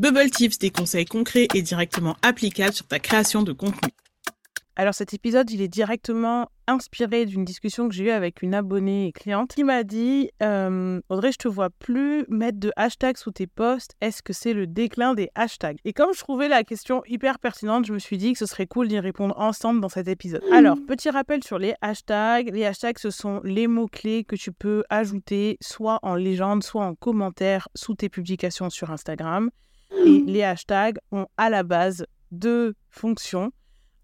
Bubble Tips, des conseils concrets et directement applicables sur ta création de contenu. Alors cet épisode, il est directement inspiré d'une discussion que j'ai eue avec une abonnée et cliente qui m'a dit euh, Audrey, je te vois plus mettre de hashtags sous tes posts. Est-ce que c'est le déclin des hashtags? Et comme je trouvais la question hyper pertinente, je me suis dit que ce serait cool d'y répondre ensemble dans cet épisode. Alors, petit rappel sur les hashtags. Les hashtags, ce sont les mots-clés que tu peux ajouter soit en légende, soit en commentaire sous tes publications sur Instagram. Et les hashtags ont à la base deux fonctions.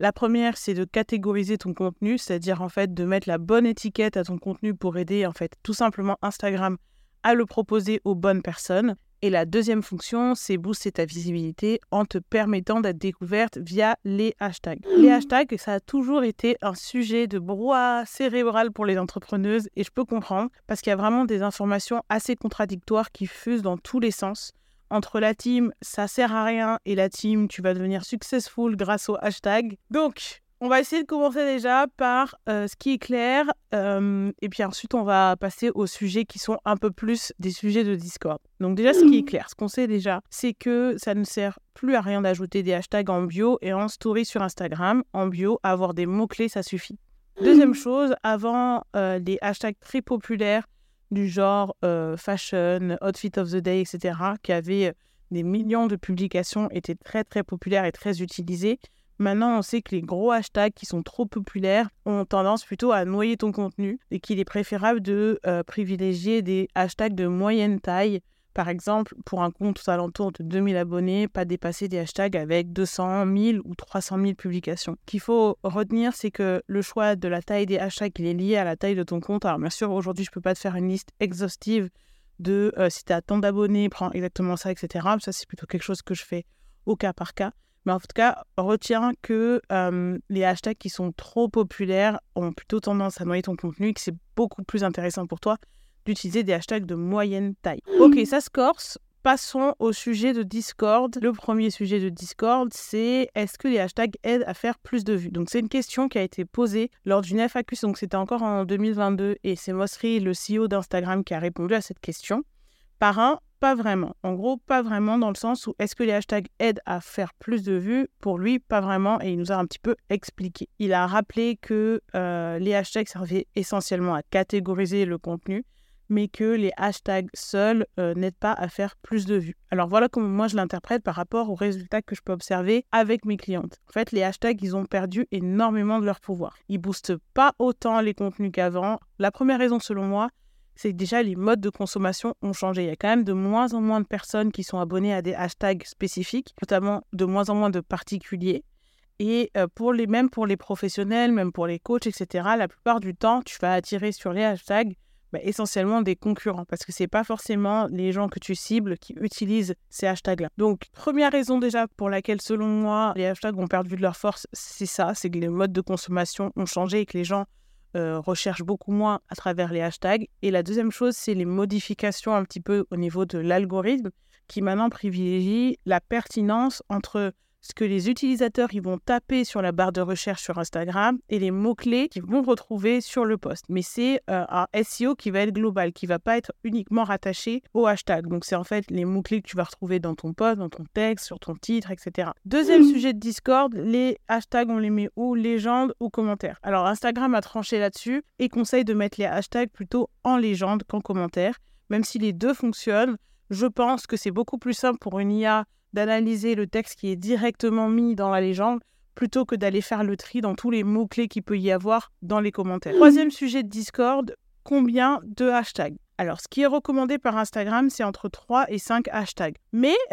La première, c'est de catégoriser ton contenu, c'est-à-dire en fait de mettre la bonne étiquette à ton contenu pour aider en fait tout simplement Instagram à le proposer aux bonnes personnes. Et la deuxième fonction, c'est booster ta visibilité en te permettant d'être découverte via les hashtags. Les hashtags, ça a toujours été un sujet de brouhaha cérébral pour les entrepreneuses et je peux comprendre parce qu'il y a vraiment des informations assez contradictoires qui fusent dans tous les sens entre la team ça sert à rien et la team tu vas devenir successful grâce au hashtag. Donc, on va essayer de commencer déjà par euh, ce qui est clair euh, et puis ensuite on va passer aux sujets qui sont un peu plus des sujets de Discord. Donc déjà ce qui est clair, ce qu'on sait déjà, c'est que ça ne sert plus à rien d'ajouter des hashtags en bio et en story sur Instagram. En bio, avoir des mots-clés, ça suffit. Deuxième chose, avant euh, des hashtags très populaires du genre euh, fashion, outfit of the day, etc., qui avaient euh, des millions de publications, étaient très très populaires et très utilisés. Maintenant, on sait que les gros hashtags qui sont trop populaires ont tendance plutôt à noyer ton contenu et qu'il est préférable de euh, privilégier des hashtags de moyenne taille par exemple, pour un compte aux alentours de 2000 abonnés, pas dépasser des hashtags avec 200 000 ou 300 000 publications. Qu'il faut retenir, c'est que le choix de la taille des hashtags, est lié à la taille de ton compte. Alors bien sûr, aujourd'hui, je ne peux pas te faire une liste exhaustive de euh, si tu as tant d'abonnés, prends exactement ça, etc. Ça, c'est plutôt quelque chose que je fais au cas par cas. Mais en tout cas, retiens que les hashtags qui sont trop populaires ont plutôt tendance à noyer ton contenu et que c'est beaucoup plus intéressant pour toi d'utiliser des hashtags de moyenne taille. Ok, ça se corse. Passons au sujet de Discord. Le premier sujet de Discord, c'est est-ce que les hashtags aident à faire plus de vues? Donc c'est une question qui a été posée lors d'une FAQ, donc c'était encore en 2022, et c'est Mosri, le CEO d'Instagram, qui a répondu à cette question. Par un, pas vraiment. En gros, pas vraiment dans le sens où est-ce que les hashtags aident à faire plus de vues? Pour lui, pas vraiment, et il nous a un petit peu expliqué. Il a rappelé que euh, les hashtags servaient essentiellement à catégoriser le contenu, mais que les hashtags seuls euh, n'aident pas à faire plus de vues. Alors voilà comment moi je l'interprète par rapport aux résultats que je peux observer avec mes clientes. En fait, les hashtags, ils ont perdu énormément de leur pouvoir. Ils boostent pas autant les contenus qu'avant. La première raison selon moi, c'est que déjà les modes de consommation ont changé. Il y a quand même de moins en moins de personnes qui sont abonnées à des hashtags spécifiques, notamment de moins en moins de particuliers. Et euh, pour les, même pour les professionnels, même pour les coachs, etc., la plupart du temps, tu vas attirer sur les hashtags bah, essentiellement des concurrents parce que c'est pas forcément les gens que tu cibles qui utilisent ces hashtags-là. Donc, première raison déjà pour laquelle, selon moi, les hashtags ont perdu de leur force, c'est ça, c'est que les modes de consommation ont changé et que les gens euh, recherchent beaucoup moins à travers les hashtags. Et la deuxième chose, c'est les modifications un petit peu au niveau de l'algorithme qui maintenant privilégie la pertinence entre ce que les utilisateurs ils vont taper sur la barre de recherche sur Instagram et les mots-clés qu'ils vont retrouver sur le post. Mais c'est euh, un SEO qui va être global, qui va pas être uniquement rattaché au hashtag. Donc c'est en fait les mots-clés que tu vas retrouver dans ton post, dans ton texte, sur ton titre, etc. Deuxième sujet de Discord, les hashtags, on les met où? Légende ou commentaire. Alors Instagram a tranché là-dessus et conseille de mettre les hashtags plutôt en légende qu'en commentaire. Même si les deux fonctionnent, je pense que c'est beaucoup plus simple pour une IA d'analyser le texte qui est directement mis dans la légende plutôt que d'aller faire le tri dans tous les mots-clés qu'il peut y avoir dans les commentaires. Troisième sujet de Discord, combien de hashtags? Alors, ce qui est recommandé par Instagram, c'est entre 3 et 5 hashtags. Mais,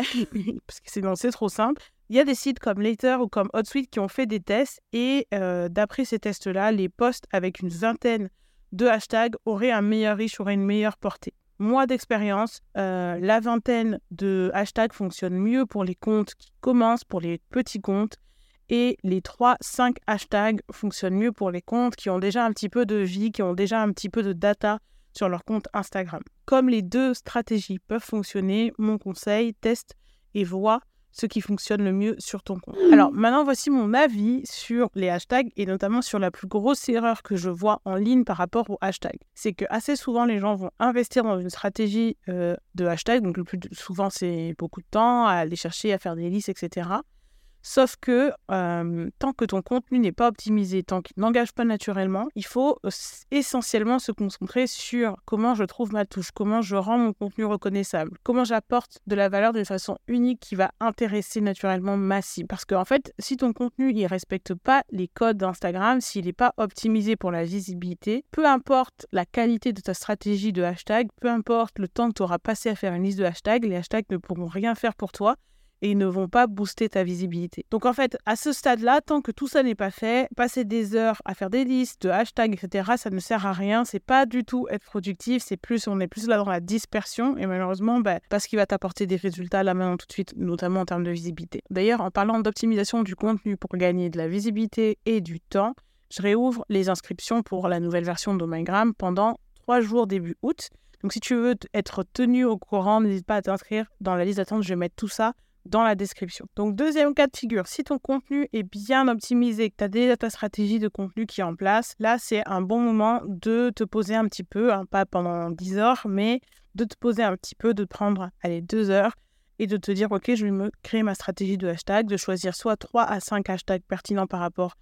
parce que c'est, c'est trop simple, il y a des sites comme Later ou comme HotSuite qui ont fait des tests et euh, d'après ces tests-là, les posts avec une vingtaine de hashtags auraient un meilleur reach, auraient une meilleure portée mois d'expérience, euh, la vingtaine de hashtags fonctionne mieux pour les comptes qui commencent, pour les petits comptes, et les 3-5 hashtags fonctionnent mieux pour les comptes qui ont déjà un petit peu de vie, qui ont déjà un petit peu de data sur leur compte Instagram. Comme les deux stratégies peuvent fonctionner, mon conseil, teste et vois ce qui fonctionne le mieux sur ton compte. Alors maintenant, voici mon avis sur les hashtags et notamment sur la plus grosse erreur que je vois en ligne par rapport aux hashtags. C'est que assez souvent, les gens vont investir dans une stratégie euh, de hashtag, donc le plus souvent, c'est beaucoup de temps à aller chercher, à faire des listes, etc. Sauf que tant que ton contenu n'est pas optimisé, tant qu'il n'engage pas naturellement, il faut essentiellement se concentrer sur comment je trouve ma touche, comment je rends mon contenu reconnaissable, comment j'apporte de la valeur d'une façon unique qui va intéresser naturellement ma cible. Parce qu'en fait, si ton contenu ne respecte pas les codes d'Instagram, s'il n'est pas optimisé pour la visibilité, peu importe la qualité de ta stratégie de hashtag, peu importe le temps que tu auras passé à faire une liste de hashtags, les hashtags ne pourront rien faire pour toi et ne vont pas booster ta visibilité. Donc en fait, à ce stade-là, tant que tout ça n'est pas fait, passer des heures à faire des listes, de hashtags, etc., ça ne sert à rien. C'est pas du tout être productif. C'est plus, on est plus là dans la dispersion et malheureusement, bah, parce qu'il va t'apporter des résultats là maintenant tout de suite, notamment en termes de visibilité. D'ailleurs, en parlant d'optimisation du contenu pour gagner de la visibilité et du temps, je réouvre les inscriptions pour la nouvelle version d'Omagram pendant trois jours début août. Donc si tu veux être tenu au courant, n'hésite pas à t'inscrire dans la liste d'attente. Je vais mettre tout ça dans la description. Donc deuxième cas de figure, si ton contenu est bien optimisé, que tu as déjà ta stratégie de contenu qui est en place, là c'est un bon moment de te poser un petit peu, hein, pas pendant 10 heures, mais de te poser un petit peu, de prendre, allez, 2 heures et de te dire, ok, je vais me créer ma stratégie de hashtag, de choisir soit 3 à 5 hashtags pertinents par rapport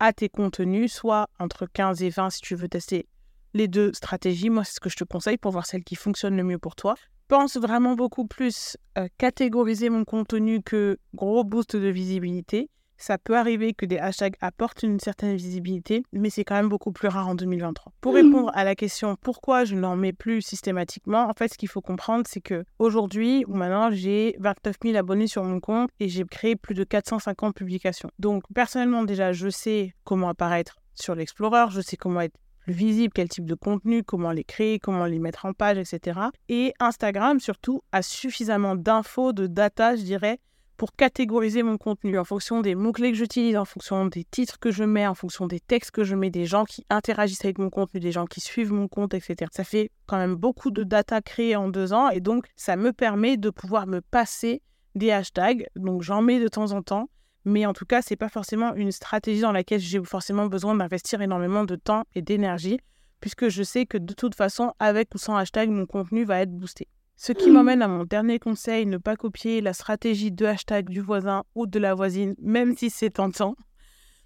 à tes contenus, soit entre 15 et 20 si tu veux tester les deux stratégies. Moi, c'est ce que je te conseille pour voir celle qui fonctionne le mieux pour toi pense vraiment beaucoup plus euh, catégoriser mon contenu que gros boost de visibilité. Ça peut arriver que des hashtags apportent une certaine visibilité, mais c'est quand même beaucoup plus rare en 2023. Pour mmh. répondre à la question pourquoi je n'en mets plus systématiquement, en fait, ce qu'il faut comprendre, c'est que aujourd'hui ou maintenant, j'ai 29 000 abonnés sur mon compte et j'ai créé plus de 450 publications. Donc, personnellement, déjà, je sais comment apparaître sur l'Explorer, je sais comment être plus visible, quel type de contenu, comment les créer, comment les mettre en page, etc. Et Instagram, surtout, a suffisamment d'infos, de data, je dirais, pour catégoriser mon contenu en fonction des mots-clés que j'utilise, en fonction des titres que je mets, en fonction des textes que je mets, des gens qui interagissent avec mon contenu, des gens qui suivent mon compte, etc. Ça fait quand même beaucoup de data créées en deux ans et donc ça me permet de pouvoir me passer des hashtags. Donc j'en mets de temps en temps mais en tout cas, c'est pas forcément une stratégie dans laquelle j'ai forcément besoin d'investir énormément de temps et d'énergie, puisque je sais que de toute façon, avec ou sans hashtag, mon contenu va être boosté. Ce qui m'emmène à mon dernier conseil, ne pas copier la stratégie de hashtag du voisin ou de la voisine, même si c'est tentant.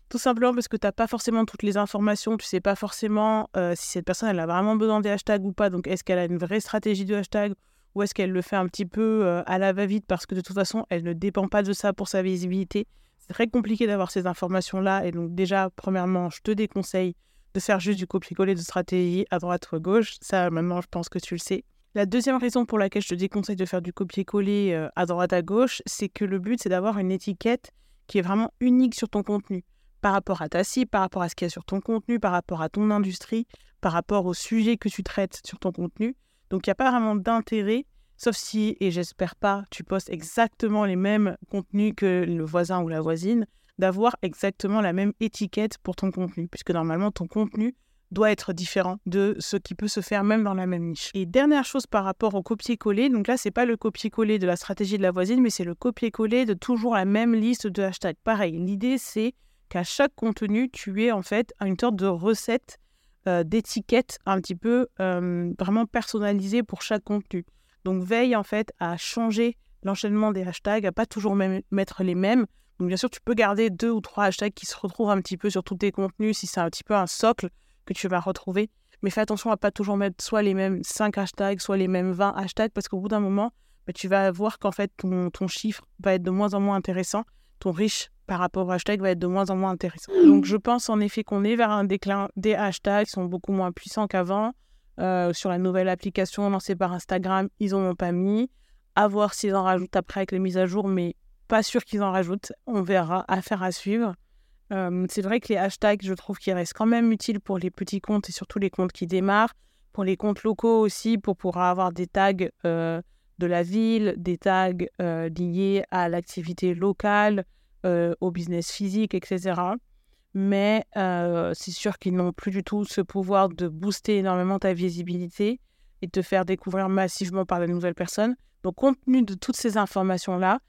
Tout simplement parce que tu n'as pas forcément toutes les informations, tu sais pas forcément euh, si cette personne elle a vraiment besoin des hashtags ou pas, donc est-ce qu'elle a une vraie stratégie de hashtag ou est-ce qu'elle le fait un petit peu euh, à la va-vite parce que de toute façon elle ne dépend pas de ça pour sa visibilité? Très compliqué d'avoir ces informations-là. Et donc, déjà, premièrement, je te déconseille de faire juste du copier-coller de stratégie à droite ou à gauche. Ça, maintenant, je pense que tu le sais. La deuxième raison pour laquelle je te déconseille de faire du copier-coller euh, à droite à gauche, c'est que le but, c'est d'avoir une étiquette qui est vraiment unique sur ton contenu, par rapport à ta cible, par rapport à ce qu'il y a sur ton contenu, par rapport à ton industrie, par rapport au sujet que tu traites sur ton contenu. Donc, il n'y a pas vraiment d'intérêt Sauf si, et j'espère pas, tu postes exactement les mêmes contenus que le voisin ou la voisine, d'avoir exactement la même étiquette pour ton contenu, puisque normalement ton contenu doit être différent de ce qui peut se faire même dans la même niche. Et dernière chose par rapport au copier-coller, donc là c'est pas le copier-coller de la stratégie de la voisine, mais c'est le copier-coller de toujours la même liste de hashtags. Pareil, l'idée c'est qu'à chaque contenu, tu aies en fait une sorte de recette euh, d'étiquette un petit peu euh, vraiment personnalisée pour chaque contenu. Donc veille en fait à changer l'enchaînement des hashtags, à pas toujours mettre les mêmes. Donc bien sûr, tu peux garder deux ou trois hashtags qui se retrouvent un petit peu sur tous tes contenus si c'est un petit peu un socle que tu vas retrouver. Mais fais attention à pas toujours mettre soit les mêmes 5 hashtags, soit les mêmes 20 hashtags, parce qu'au bout d'un moment, bah, tu vas voir qu'en fait, ton, chiffre va être de moins en moins intéressant. Ton riche par rapport au hashtag va être de moins en moins intéressant. Donc je pense en effet qu'on est vers un déclin des hashtags qui sont beaucoup moins puissants qu'avant. Euh, sur la nouvelle application lancée par Instagram, ils n'en ont pas mis. À voir s'ils en rajoutent après avec les mises à jour, mais pas sûr qu'ils en rajoutent. On verra, affaire à suivre. Euh, c'est vrai que les hashtags, je trouve qu'ils restent quand même utiles pour les petits comptes et surtout les comptes qui démarrent, pour les comptes locaux aussi, pour pouvoir avoir des tags euh, de la ville, des tags liés à l'activité locale, au business physique, etc mais c'est sûr qu'ils n'ont plus du tout ce pouvoir de booster énormément ta visibilité et de te faire découvrir massivement par de nouvelles personnes. Donc, compte tenu de toutes ces informations-là,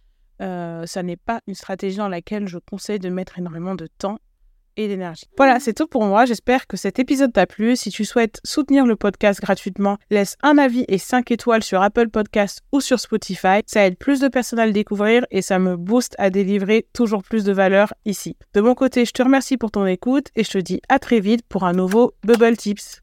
euh, ça n'est pas une stratégie dans laquelle je conseille de mettre énormément de temps et d'énergie. Voilà, c'est tout pour moi. J'espère que cet épisode t'a plu. Si tu souhaites soutenir le podcast gratuitement, laisse un avis et 5 étoiles sur Apple Podcasts ou sur Spotify. Ça aide plus de personnes à le découvrir et ça me booste à délivrer toujours plus de valeur ici. De mon côté, je te remercie pour ton écoute et je te dis à très vite pour un nouveau Bubble Tips.